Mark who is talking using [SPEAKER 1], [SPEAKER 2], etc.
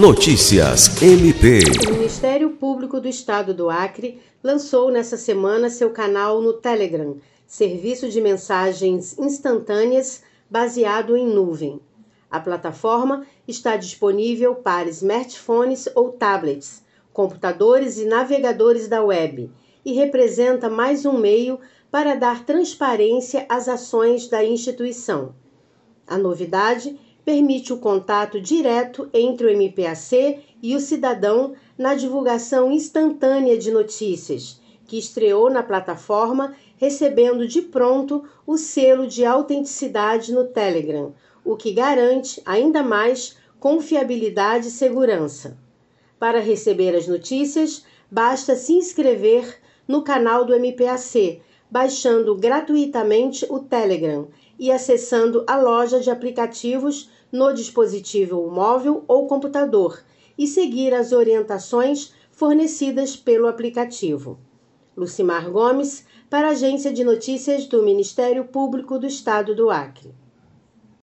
[SPEAKER 1] Notícias MP.
[SPEAKER 2] O Ministério Público do Estado do Acre lançou nessa semana seu canal no Telegram, serviço de mensagens instantâneas baseado em nuvem. A plataforma está disponível para smartphones ou tablets, computadores e navegadores da web e representa mais um meio para dar transparência às ações da instituição. A novidade permite o contato direto entre o MPAC e o cidadão na divulgação instantânea de notícias, que estreou na plataforma recebendo de pronto o selo de autenticidade no Telegram, o que garante ainda mais confiabilidade e segurança. Para receber as notícias, basta se inscrever no canal do MPAC baixando gratuitamente o Telegram e acessando a loja de aplicativos no dispositivo móvel ou computador e seguir as orientações fornecidas pelo aplicativo. Lucimar Gomes, para a Agência de Notícias do Ministério Público do Estado do Acre.